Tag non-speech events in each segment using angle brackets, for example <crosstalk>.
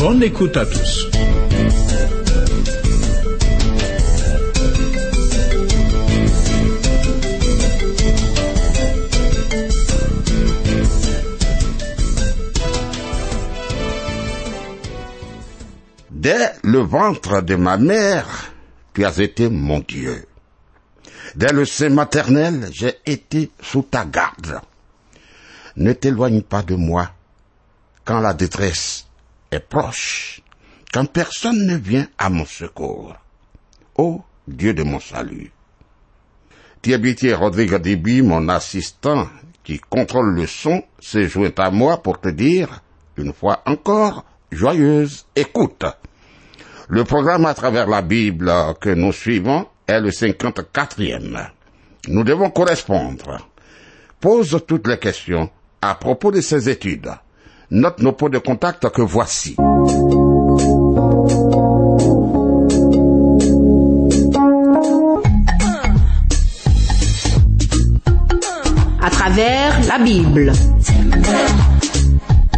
Bonne écoute à tous. Dès le ventre de ma mère, tu as été mon Dieu. Dès le sein maternel, j'ai été sous ta garde. Ne t'éloigne pas de moi quand la détresse est proche, quand personne ne vient à mon secours. Ô Dieu de mon salut. Thiebitier Rodrigue Déby, mon assistant, qui contrôle le son, s'est joint à moi pour te dire, une fois encore, joyeuse écoute. Le programme à travers la Bible que nous suivons est le 54e. Nous devons correspondre. Pose toutes les questions à propos de ces études. Note nos points de contact que voici. À travers la Bible.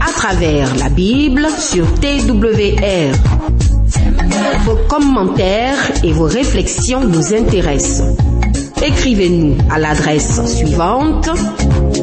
À travers la Bible sur TWR. Vos commentaires et vos réflexions nous intéressent. Écrivez-nous à l'adresse suivante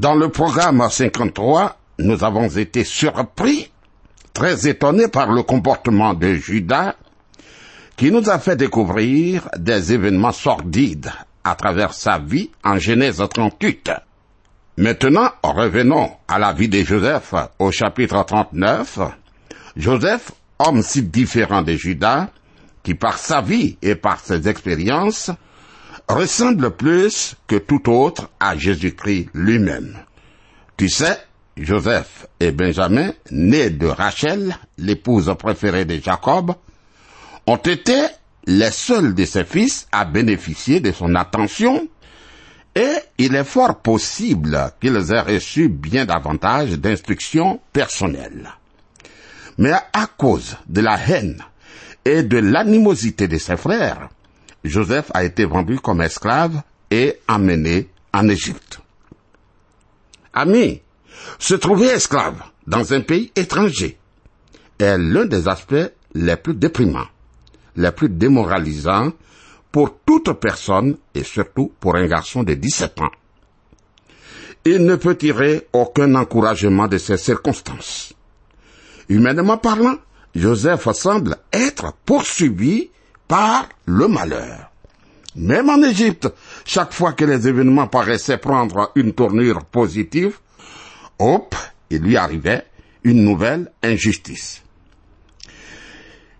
Dans le programme 53, nous avons été surpris, très étonnés par le comportement de Judas, qui nous a fait découvrir des événements sordides à travers sa vie en Genèse 38. Maintenant, revenons à la vie de Joseph au chapitre 39. Joseph, homme si différent de Judas, qui par sa vie et par ses expériences, ressemble plus que tout autre à Jésus-Christ lui-même. Tu sais, Joseph et Benjamin, nés de Rachel, l'épouse préférée de Jacob, ont été les seuls de ses fils à bénéficier de son attention et il est fort possible qu'ils aient reçu bien davantage d'instructions personnelles. Mais à cause de la haine et de l'animosité de ses frères, Joseph a été vendu comme esclave et emmené en Égypte. Ami, se trouver esclave dans un pays étranger est l'un des aspects les plus déprimants, les plus démoralisants pour toute personne et surtout pour un garçon de 17 ans. Il ne peut tirer aucun encouragement de ces circonstances. Humainement parlant, Joseph semble être poursuivi par le malheur. Même en Égypte, chaque fois que les événements paraissaient prendre une tournure positive, hop, il lui arrivait une nouvelle injustice.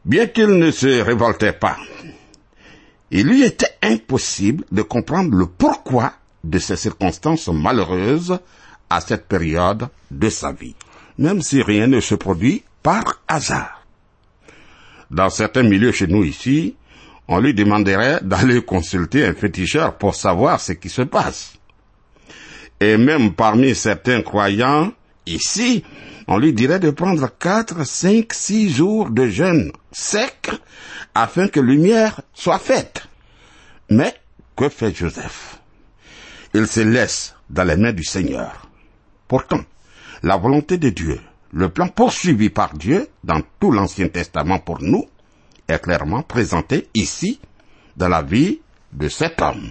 Bien qu'il ne se révoltait pas, il lui était impossible de comprendre le pourquoi de ces circonstances malheureuses à cette période de sa vie, même si rien ne se produit par hasard. Dans certains milieux chez nous ici, on lui demanderait d'aller consulter un féticheur pour savoir ce qui se passe. Et même parmi certains croyants, ici, on lui dirait de prendre quatre, cinq, six jours de jeûne sec afin que lumière soit faite. Mais que fait Joseph? Il se laisse dans les mains du Seigneur. Pourtant, la volonté de Dieu, le plan poursuivi par Dieu dans tout l'Ancien Testament pour nous, est clairement présenté ici dans la vie de cet homme.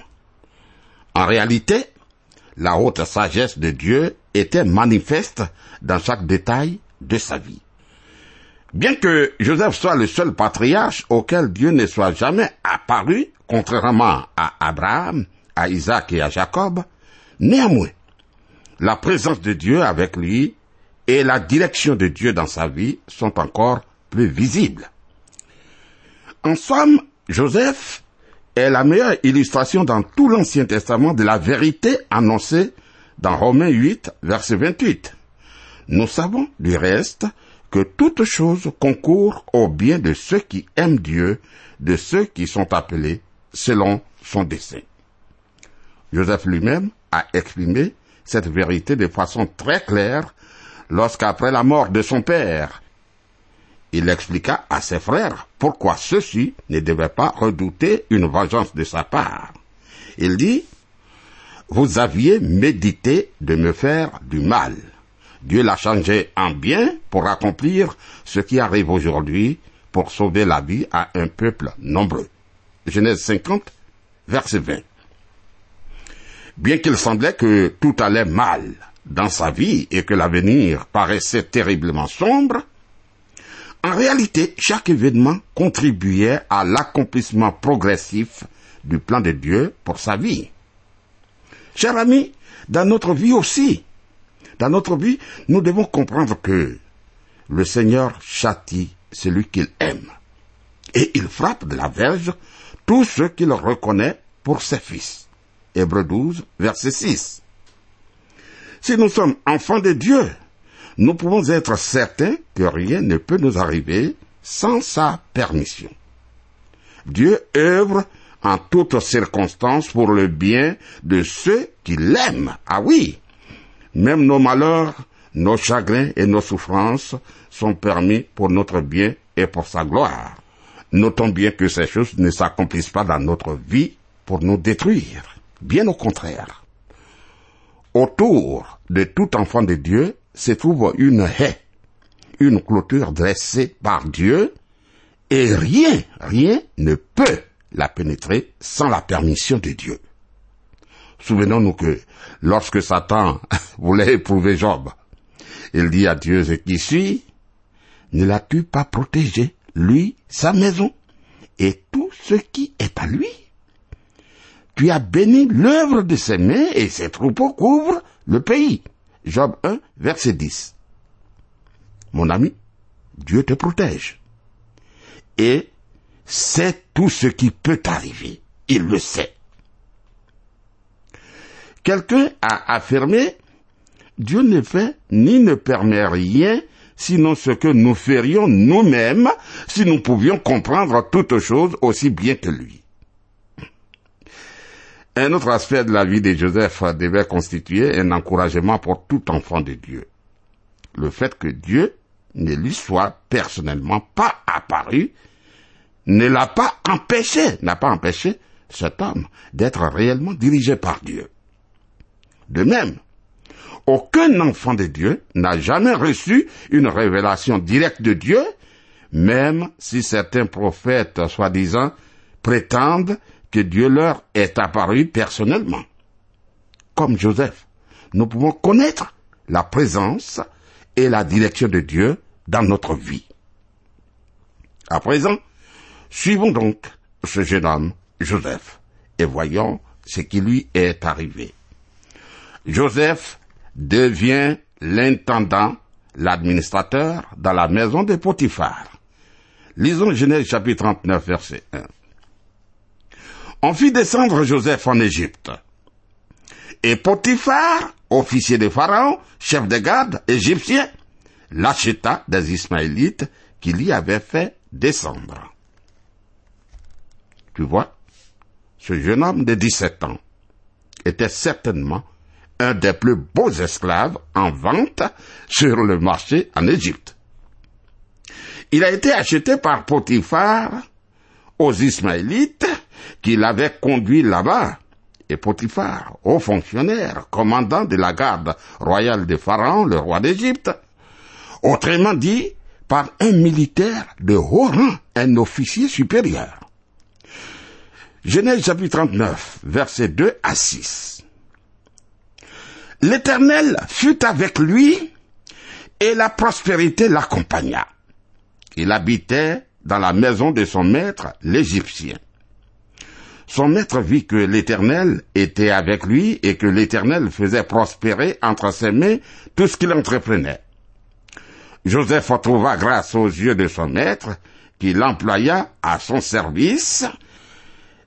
En réalité, la haute sagesse de Dieu était manifeste dans chaque détail de sa vie. Bien que Joseph soit le seul patriarche auquel Dieu ne soit jamais apparu, contrairement à Abraham, à Isaac et à Jacob, néanmoins, la présence de Dieu avec lui et la direction de Dieu dans sa vie sont encore plus visibles. En somme, Joseph est la meilleure illustration dans tout l'Ancien Testament de la vérité annoncée dans Romains 8, verset 28. Nous savons, du reste, que toute chose concourt au bien de ceux qui aiment Dieu, de ceux qui sont appelés selon son dessein. Joseph lui-même a exprimé cette vérité de façon très claire lorsqu'après la mort de son père, il expliqua à ses frères pourquoi ceux-ci ne devaient pas redouter une vengeance de sa part. Il dit, Vous aviez médité de me faire du mal. Dieu l'a changé en bien pour accomplir ce qui arrive aujourd'hui pour sauver la vie à un peuple nombreux. Genèse 50, verset 20. Bien qu'il semblait que tout allait mal dans sa vie et que l'avenir paraissait terriblement sombre, en réalité, chaque événement contribuait à l'accomplissement progressif du plan de Dieu pour sa vie. Chers amis, dans notre vie aussi, dans notre vie, nous devons comprendre que le Seigneur châtie celui qu'il aime. Et il frappe de la verge tous ceux qu'il reconnaît pour ses fils. Hébreux 12, verset 6. Si nous sommes enfants de Dieu, nous pouvons être certains que rien ne peut nous arriver sans sa permission. Dieu œuvre en toutes circonstances pour le bien de ceux qui l'aiment. Ah oui, même nos malheurs, nos chagrins et nos souffrances sont permis pour notre bien et pour sa gloire. Notons bien que ces choses ne s'accomplissent pas dans notre vie pour nous détruire. Bien au contraire. Autour de tout enfant de Dieu se trouve une haie, une clôture dressée par Dieu, et rien, rien ne peut la pénétrer sans la permission de Dieu. Souvenons-nous que lorsque Satan <laughs> voulait éprouver Job, il dit à Dieu ce qui suit, ne l'as-tu pas protégé, lui, sa maison, et tout ce qui est à lui? Tu as béni l'œuvre de ses mains et ses troupeaux couvrent le pays. Job 1, verset 10. Mon ami, Dieu te protège. Et c'est tout ce qui peut arriver. Il le sait. Quelqu'un a affirmé, Dieu ne fait ni ne permet rien sinon ce que nous ferions nous-mêmes si nous pouvions comprendre toutes choses aussi bien que lui. Un autre aspect de la vie de Joseph devait constituer un encouragement pour tout enfant de Dieu. Le fait que Dieu ne lui soit personnellement pas apparu ne l'a pas empêché, n'a pas empêché cet homme d'être réellement dirigé par Dieu. De même, aucun enfant de Dieu n'a jamais reçu une révélation directe de Dieu, même si certains prophètes, soi-disant, prétendent que Dieu leur est apparu personnellement. Comme Joseph, nous pouvons connaître la présence et la direction de Dieu dans notre vie. À présent, suivons donc ce jeune homme, Joseph, et voyons ce qui lui est arrivé. Joseph devient l'intendant, l'administrateur dans la maison de Potiphar. Lisons Genèse chapitre 39 verset 1. On fit descendre Joseph en Égypte. Et Potiphar, officier de Pharaon, chef de garde égyptien, l'acheta des Ismaélites qu'il y avait fait descendre. Tu vois, ce jeune homme de 17 ans était certainement un des plus beaux esclaves en vente sur le marché en Égypte. Il a été acheté par Potiphar aux Ismaélites qui l'avaient conduit là-bas. Et Potiphar, haut fonctionnaire, commandant de la garde royale de Pharaon, le roi d'Égypte, autrement dit, par un militaire de haut rang, un officier supérieur. Genèse chapitre 39, versets 2 à 6. L'Éternel fut avec lui et la prospérité l'accompagna. Il habitait dans la maison de son maître, l'Égyptien. Son maître vit que l'Éternel était avec lui et que l'Éternel faisait prospérer entre ses mains tout ce qu'il entreprenait. Joseph trouva grâce aux yeux de son maître, qui l'employa à son service,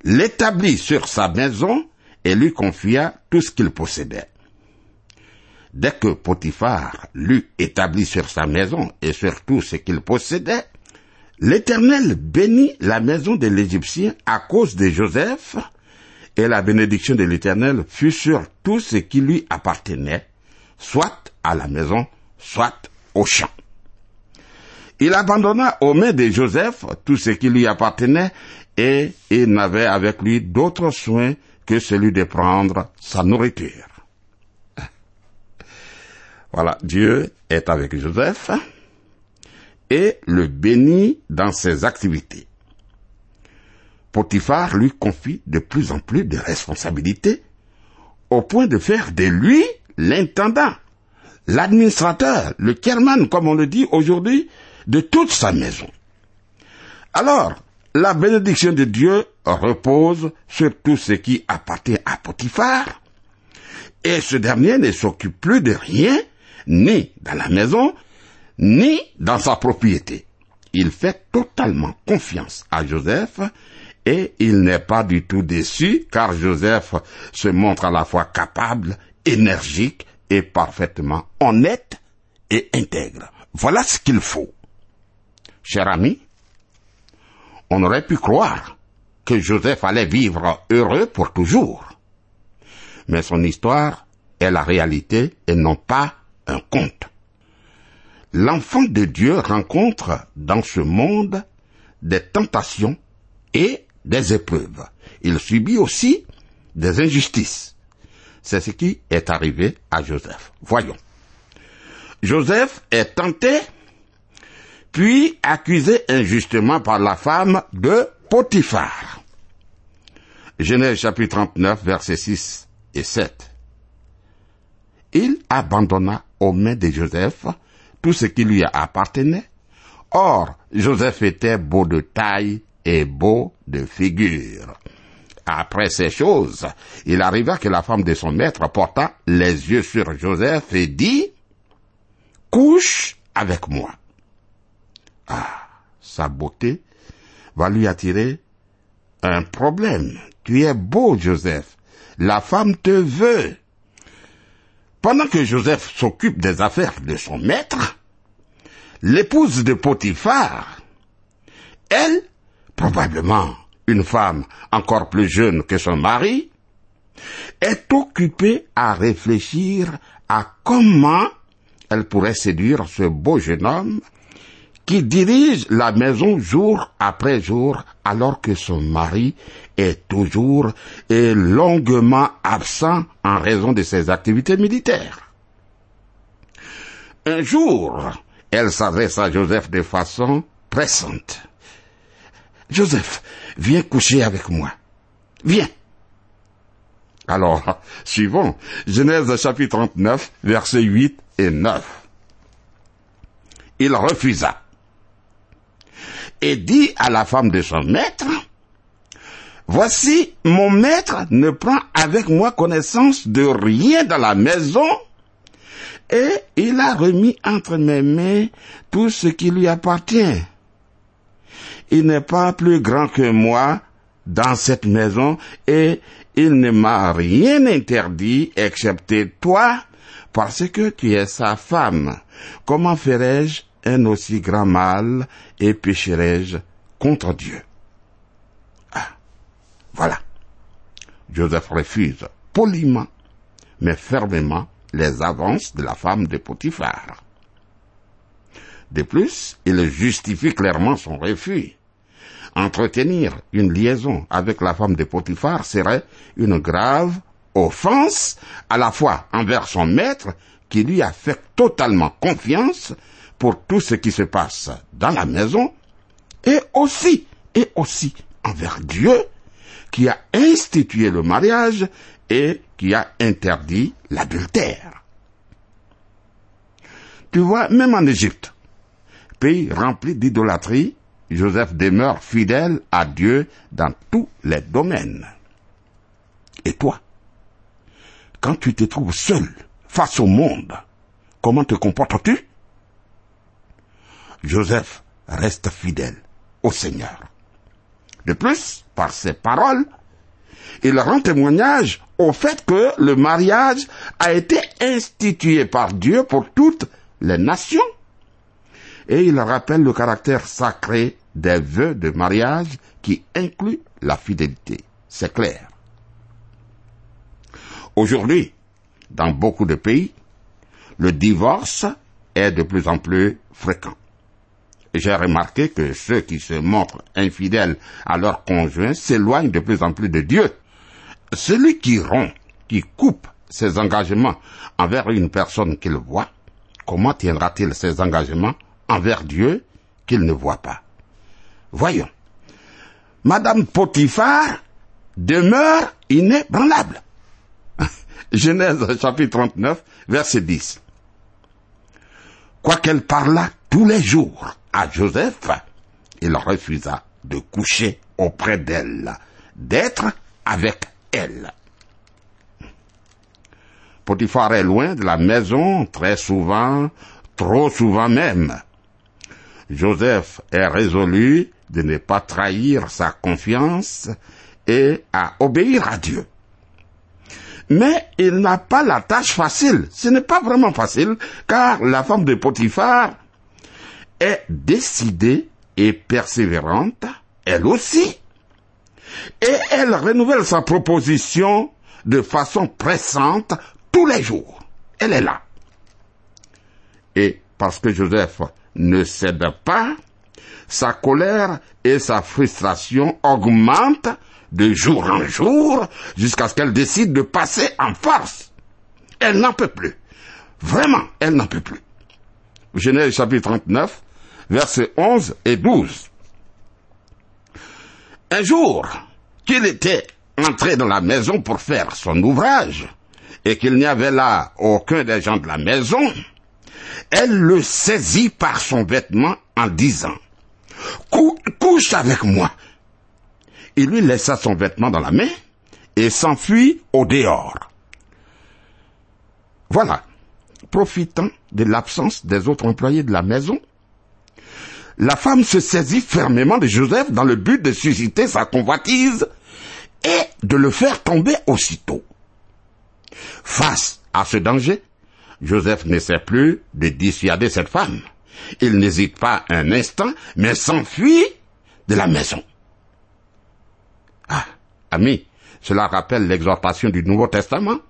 l'établit sur sa maison et lui confia tout ce qu'il possédait. Dès que Potiphar l'eut établi sur sa maison et sur tout ce qu'il possédait, l'Éternel bénit la maison de l'Égyptien à cause de Joseph, et la bénédiction de l'Éternel fut sur tout ce qui lui appartenait, soit à la maison, soit au champ. Il abandonna aux mains de Joseph tout ce qui lui appartenait, et il n'avait avec lui d'autre soin que celui de prendre sa nourriture. Voilà, Dieu est avec Joseph et le bénit dans ses activités. Potiphar lui confie de plus en plus de responsabilités au point de faire de lui l'intendant, l'administrateur, le chairman, comme on le dit aujourd'hui, de toute sa maison. Alors, la bénédiction de Dieu repose sur tout ce qui appartient à Potiphar, et ce dernier ne s'occupe plus de rien, ni dans la maison, ni dans sa propriété. Il fait totalement confiance à Joseph et il n'est pas du tout déçu car Joseph se montre à la fois capable, énergique et parfaitement honnête et intègre. Voilà ce qu'il faut. Cher ami, on aurait pu croire que Joseph allait vivre heureux pour toujours. Mais son histoire est la réalité et non pas un conte. L'enfant de Dieu rencontre dans ce monde des tentations et des épreuves. Il subit aussi des injustices. C'est ce qui est arrivé à Joseph. Voyons. Joseph est tenté, puis accusé injustement par la femme de Potiphar. Genèse chapitre 39, versets 6 et 7. Il abandonna aux mains de Joseph tout ce qui lui appartenait. Or, Joseph était beau de taille et beau de figure. Après ces choses, il arriva que la femme de son maître porta les yeux sur Joseph et dit, Couche avec moi. Ah, sa beauté va lui attirer un problème. Tu es beau, Joseph. La femme te veut. Pendant que Joseph s'occupe des affaires de son maître, l'épouse de Potiphar, elle, probablement une femme encore plus jeune que son mari, est occupée à réfléchir à comment elle pourrait séduire ce beau jeune homme qui dirige la maison jour après jour alors que son mari est toujours et longuement absent en raison de ses activités militaires. Un jour, elle s'adresse à Joseph de façon pressante. Joseph, viens coucher avec moi. Viens. Alors, suivons Genèse chapitre 39, versets 8 et 9. Il refusa et dit à la femme de son maître, Voici, mon maître ne prend avec moi connaissance de rien dans la maison, et il a remis entre mes mains tout ce qui lui appartient. Il n'est pas plus grand que moi dans cette maison, et il ne m'a rien interdit excepté toi, parce que tu es sa femme. Comment ferais-je un aussi grand mal et pécherai-je contre Dieu Ah, voilà. Joseph refuse poliment, mais fermement, les avances de la femme de Potiphar. De plus, il justifie clairement son refus. Entretenir une liaison avec la femme de Potiphar serait une grave offense à la fois envers son maître qui lui a fait totalement confiance pour tout ce qui se passe dans la maison et aussi, et aussi envers Dieu qui a institué le mariage et qui a interdit l'adultère. Tu vois, même en Égypte, pays rempli d'idolâtrie, Joseph demeure fidèle à Dieu dans tous les domaines. Et toi, quand tu te trouves seul face au monde, comment te comportes-tu? Joseph reste fidèle au Seigneur. De plus, par ses paroles, il rend témoignage au fait que le mariage a été institué par Dieu pour toutes les nations. Et il rappelle le caractère sacré des vœux de mariage qui inclut la fidélité. C'est clair. Aujourd'hui, dans beaucoup de pays, le divorce est de plus en plus fréquent. J'ai remarqué que ceux qui se montrent infidèles à leur conjoint s'éloignent de plus en plus de Dieu. Celui qui rompt, qui coupe ses engagements envers une personne qu'il voit, comment tiendra-t-il ses engagements envers Dieu qu'il ne voit pas? Voyons. Madame Potiphar demeure inébranlable. <laughs> Genèse chapitre 39, verset 10. Quoiqu'elle parlât tous les jours à Joseph, il refusa de coucher auprès d'elle, d'être avec elle. Potiphar est loin de la maison très souvent, trop souvent même. Joseph est résolu de ne pas trahir sa confiance et à obéir à Dieu. Mais il n'a pas la tâche facile. Ce n'est pas vraiment facile, car la femme de Potiphar est décidée et persévérante, elle aussi. Et elle renouvelle sa proposition de façon pressante tous les jours. Elle est là. Et parce que Joseph ne cède pas, sa colère et sa frustration augmentent de jour en jour jusqu'à ce qu'elle décide de passer en force. Elle n'en peut plus. Vraiment, elle n'en peut plus. Genèse chapitre 39, versets 11 et 12. Un jour qu'il était entré dans la maison pour faire son ouvrage, et qu'il n'y avait là aucun des gens de la maison, elle le saisit par son vêtement en disant, couche avec moi. Il lui laissa son vêtement dans la main et s'enfuit au dehors. Voilà. Profitant de l'absence des autres employés de la maison, la femme se saisit fermement de Joseph dans le but de susciter sa convoitise et de le faire tomber aussitôt. Face à ce danger, Joseph n'essaie plus de dissuader cette femme. Il n'hésite pas un instant, mais s'enfuit de la maison. Ah, ami, cela rappelle l'exhortation du Nouveau Testament.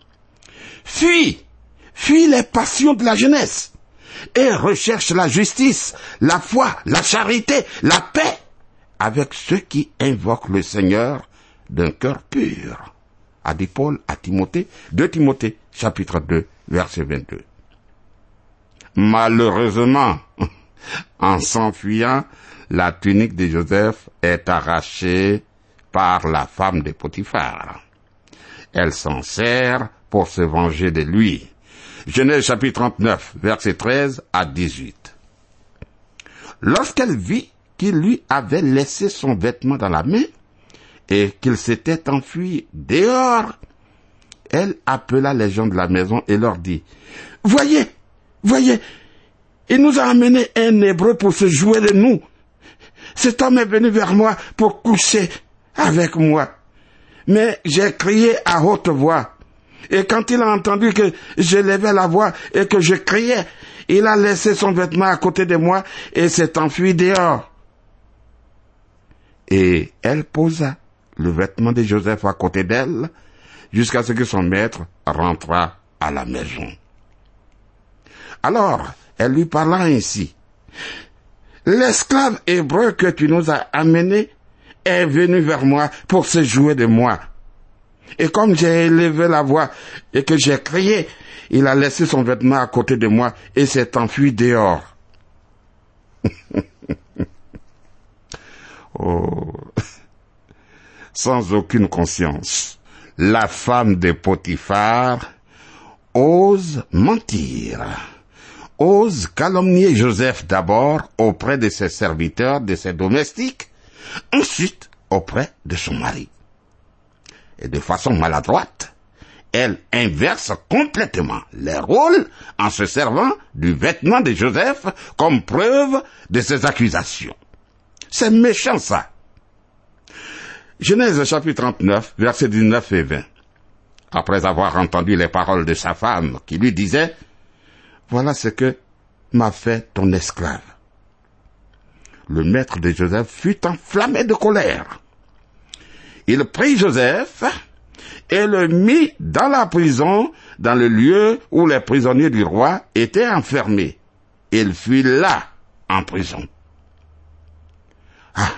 Fuis, fuis les passions de la jeunesse et recherche la justice, la foi, la charité, la paix avec ceux qui invoquent le Seigneur d'un cœur pur. A dit Paul à Timothée, de Timothée, chapitre 2, verset 22. Malheureusement, <laughs> en s'enfuyant, la tunique de Joseph est arrachée par la femme de Potiphar. Elle s'en sert pour se venger de lui. Genèse chapitre 39, verset 13 à 18. Lorsqu'elle vit qu'il lui avait laissé son vêtement dans la main et qu'il s'était enfui dehors, elle appela les gens de la maison et leur dit, Voyez, voyez, il nous a amené un hébreu pour se jouer de nous. Cet homme est venu vers moi pour coucher avec moi. Mais j'ai crié à haute voix. Et quand il a entendu que je levais la voix et que je criais, il a laissé son vêtement à côté de moi et s'est enfui dehors. Et elle posa le vêtement de Joseph à côté d'elle jusqu'à ce que son maître rentrât à la maison. Alors, elle lui parla ainsi. L'esclave hébreu que tu nous as amené est venu vers moi pour se jouer de moi. Et comme j'ai élevé la voix et que j'ai crié, il a laissé son vêtement à côté de moi et s'est enfui dehors. <laughs> oh. Sans aucune conscience, la femme de Potiphar ose mentir, ose calomnier Joseph d'abord auprès de ses serviteurs, de ses domestiques, ensuite auprès de son mari. Et de façon maladroite, elle inverse complètement les rôles en se servant du vêtement de Joseph comme preuve de ses accusations. C'est méchant ça. Genèse chapitre 39, versets 19 et 20. Après avoir entendu les paroles de sa femme qui lui disait, Voilà ce que m'a fait ton esclave. Le maître de Joseph fut enflammé de colère. Il prit Joseph et le mit dans la prison, dans le lieu où les prisonniers du roi étaient enfermés. Il fut là, en prison. Ah,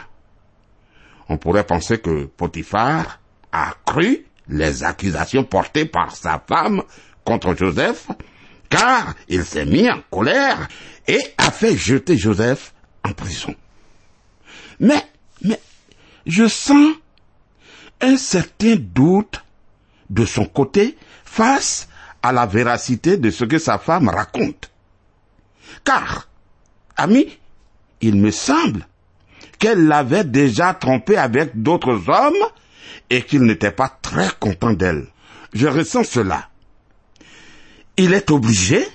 on pourrait penser que Potiphar a cru les accusations portées par sa femme contre Joseph, car il s'est mis en colère et a fait jeter Joseph en prison. Mais, mais, je sens un certain doute de son côté face à la véracité de ce que sa femme raconte. Car, ami, il me semble qu'elle l'avait déjà trompé avec d'autres hommes et qu'il n'était pas très content d'elle. Je ressens cela. Il est obligé,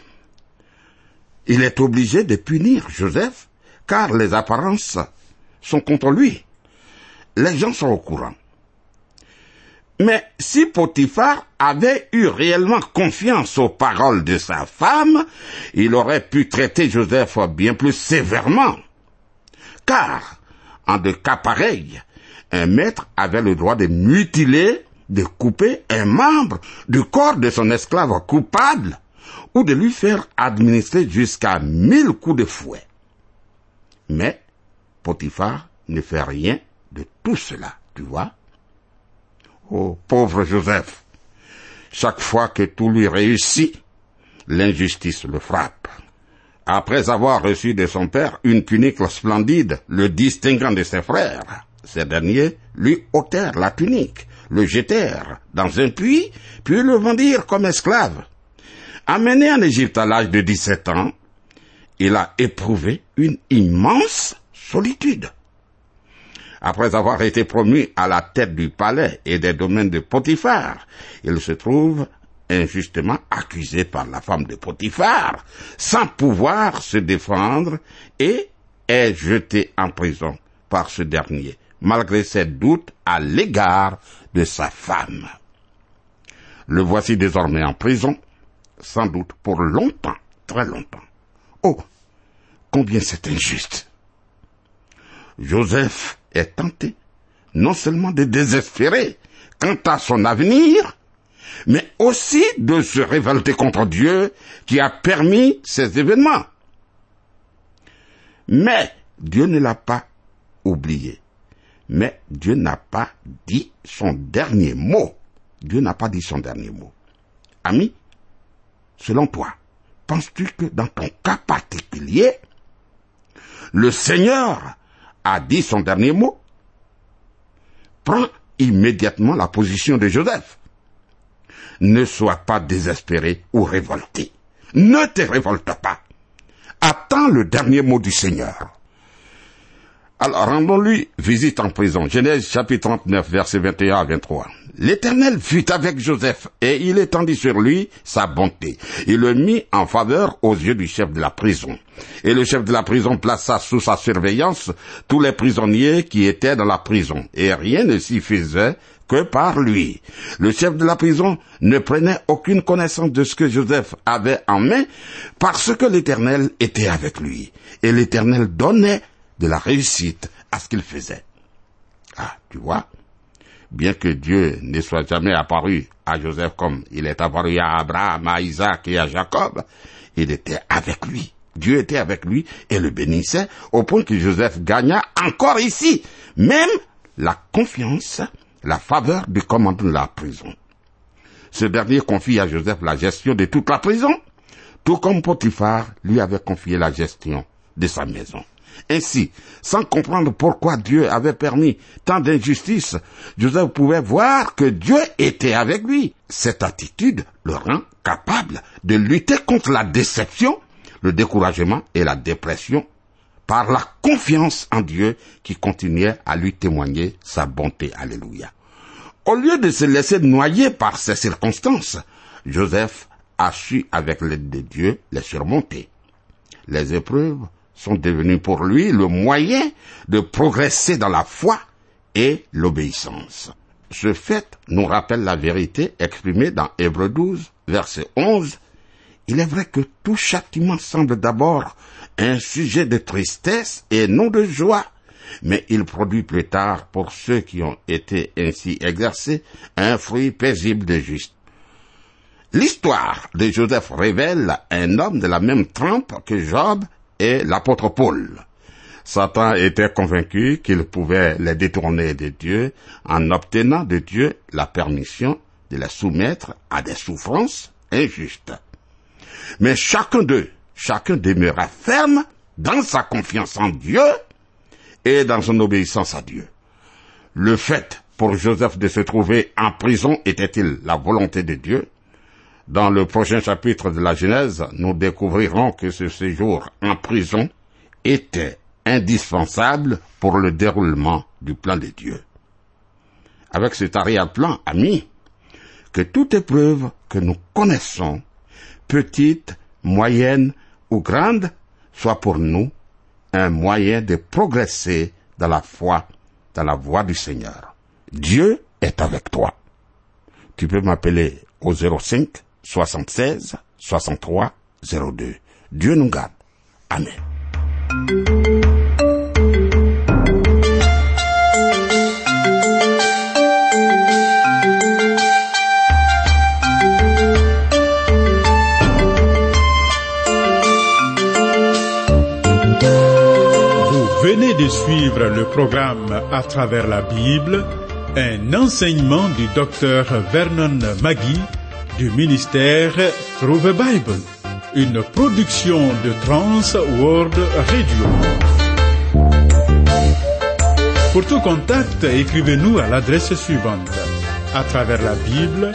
il est obligé de punir Joseph, car les apparences sont contre lui. Les gens sont au courant. Mais si Potiphar avait eu réellement confiance aux paroles de sa femme, il aurait pu traiter Joseph bien plus sévèrement. Car, en de cas pareils, un maître avait le droit de mutiler, de couper un membre du corps de son esclave coupable, ou de lui faire administrer jusqu'à mille coups de fouet. Mais Potiphar ne fait rien de tout cela, tu vois. Oh, pauvre Joseph. Chaque fois que tout lui réussit, l'injustice le frappe après avoir reçu de son père une tunique splendide, le distinguant de ses frères. Ces derniers lui ôtèrent la tunique, le jetèrent dans un puits, puis le vendirent comme esclave. Amené en Égypte à l'âge de 17 ans, il a éprouvé une immense solitude. Après avoir été promu à la tête du palais et des domaines de Potiphar, il se trouve injustement accusé par la femme de Potiphar, sans pouvoir se défendre, et est jeté en prison par ce dernier, malgré ses doutes à l'égard de sa femme. Le voici désormais en prison, sans doute pour longtemps, très longtemps. Oh, combien c'est injuste. Joseph est tenté non seulement de désespérer quant à son avenir, mais aussi de se révolter contre Dieu qui a permis ces événements. Mais Dieu ne l'a pas oublié. Mais Dieu n'a pas dit son dernier mot. Dieu n'a pas dit son dernier mot. Ami, selon toi, penses-tu que dans ton cas particulier, le Seigneur a dit son dernier mot Prends immédiatement la position de Joseph ne sois pas désespéré ou révolté. Ne te révolte pas. Attends le dernier mot du Seigneur. Alors rendons-lui visite en prison. Genèse chapitre 39 verset 21 à 23. L'Éternel fut avec Joseph et il étendit sur lui sa bonté. Il le mit en faveur aux yeux du chef de la prison. Et le chef de la prison plaça sous sa surveillance tous les prisonniers qui étaient dans la prison. Et rien ne s'y faisait que par lui. Le chef de la prison ne prenait aucune connaissance de ce que Joseph avait en main parce que l'Éternel était avec lui. Et l'Éternel donnait de la réussite à ce qu'il faisait. Ah, tu vois, bien que Dieu ne soit jamais apparu à Joseph comme il est apparu à Abraham, à Isaac et à Jacob, il était avec lui. Dieu était avec lui et le bénissait au point que Joseph gagna encore ici, même la confiance la faveur du commandant de la prison. Ce dernier confie à Joseph la gestion de toute la prison, tout comme Potiphar lui avait confié la gestion de sa maison. Ainsi, sans comprendre pourquoi Dieu avait permis tant d'injustices, Joseph pouvait voir que Dieu était avec lui. Cette attitude le rend capable de lutter contre la déception, le découragement et la dépression par la confiance en Dieu qui continuait à lui témoigner sa bonté. Alléluia. Au lieu de se laisser noyer par ces circonstances, Joseph a su, avec l'aide de Dieu, les surmonter. Les épreuves sont devenues pour lui le moyen de progresser dans la foi et l'obéissance. Ce fait nous rappelle la vérité exprimée dans Hébreu 12, verset 11. Il est vrai que tout châtiment semble d'abord un sujet de tristesse et non de joie, mais il produit plus tard, pour ceux qui ont été ainsi exercés, un fruit paisible de juste. L'histoire de Joseph révèle un homme de la même trempe que Job et l'apôtre Paul. Satan était convaincu qu'il pouvait les détourner de Dieu en obtenant de Dieu la permission de les soumettre à des souffrances injustes. Mais chacun d'eux, chacun demeura ferme dans sa confiance en Dieu et dans son obéissance à Dieu. Le fait pour Joseph de se trouver en prison était-il la volonté de Dieu? Dans le prochain chapitre de la Genèse, nous découvrirons que ce séjour en prison était indispensable pour le déroulement du plan de Dieu. Avec cet arrière-plan, amis, que toute épreuve que nous connaissons, petite, moyenne ou grande, soit pour nous un moyen de progresser dans la foi, dans la voie du Seigneur. Dieu est avec toi. Tu peux m'appeler au 05 76 63 02. Dieu nous garde. Amen. venez de suivre le programme À travers la Bible, un enseignement du docteur Vernon Magui du ministère Through the Bible, une production de Trans World Radio. Pour tout contact, écrivez-nous à l'adresse suivante. À travers la Bible,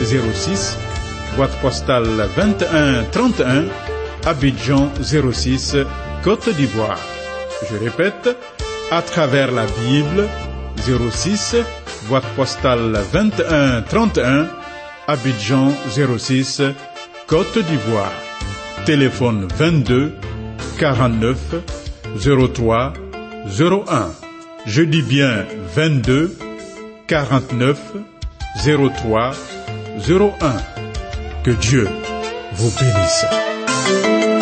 06, boîte postale 2131, Abidjan 06, Côte d'Ivoire. Je répète, à travers la Bible, 06, boîte postale 2131, Abidjan 06, Côte d'Ivoire. Téléphone 22 49 03 01. Je dis bien 22 49 03 01. Que Dieu vous bénisse.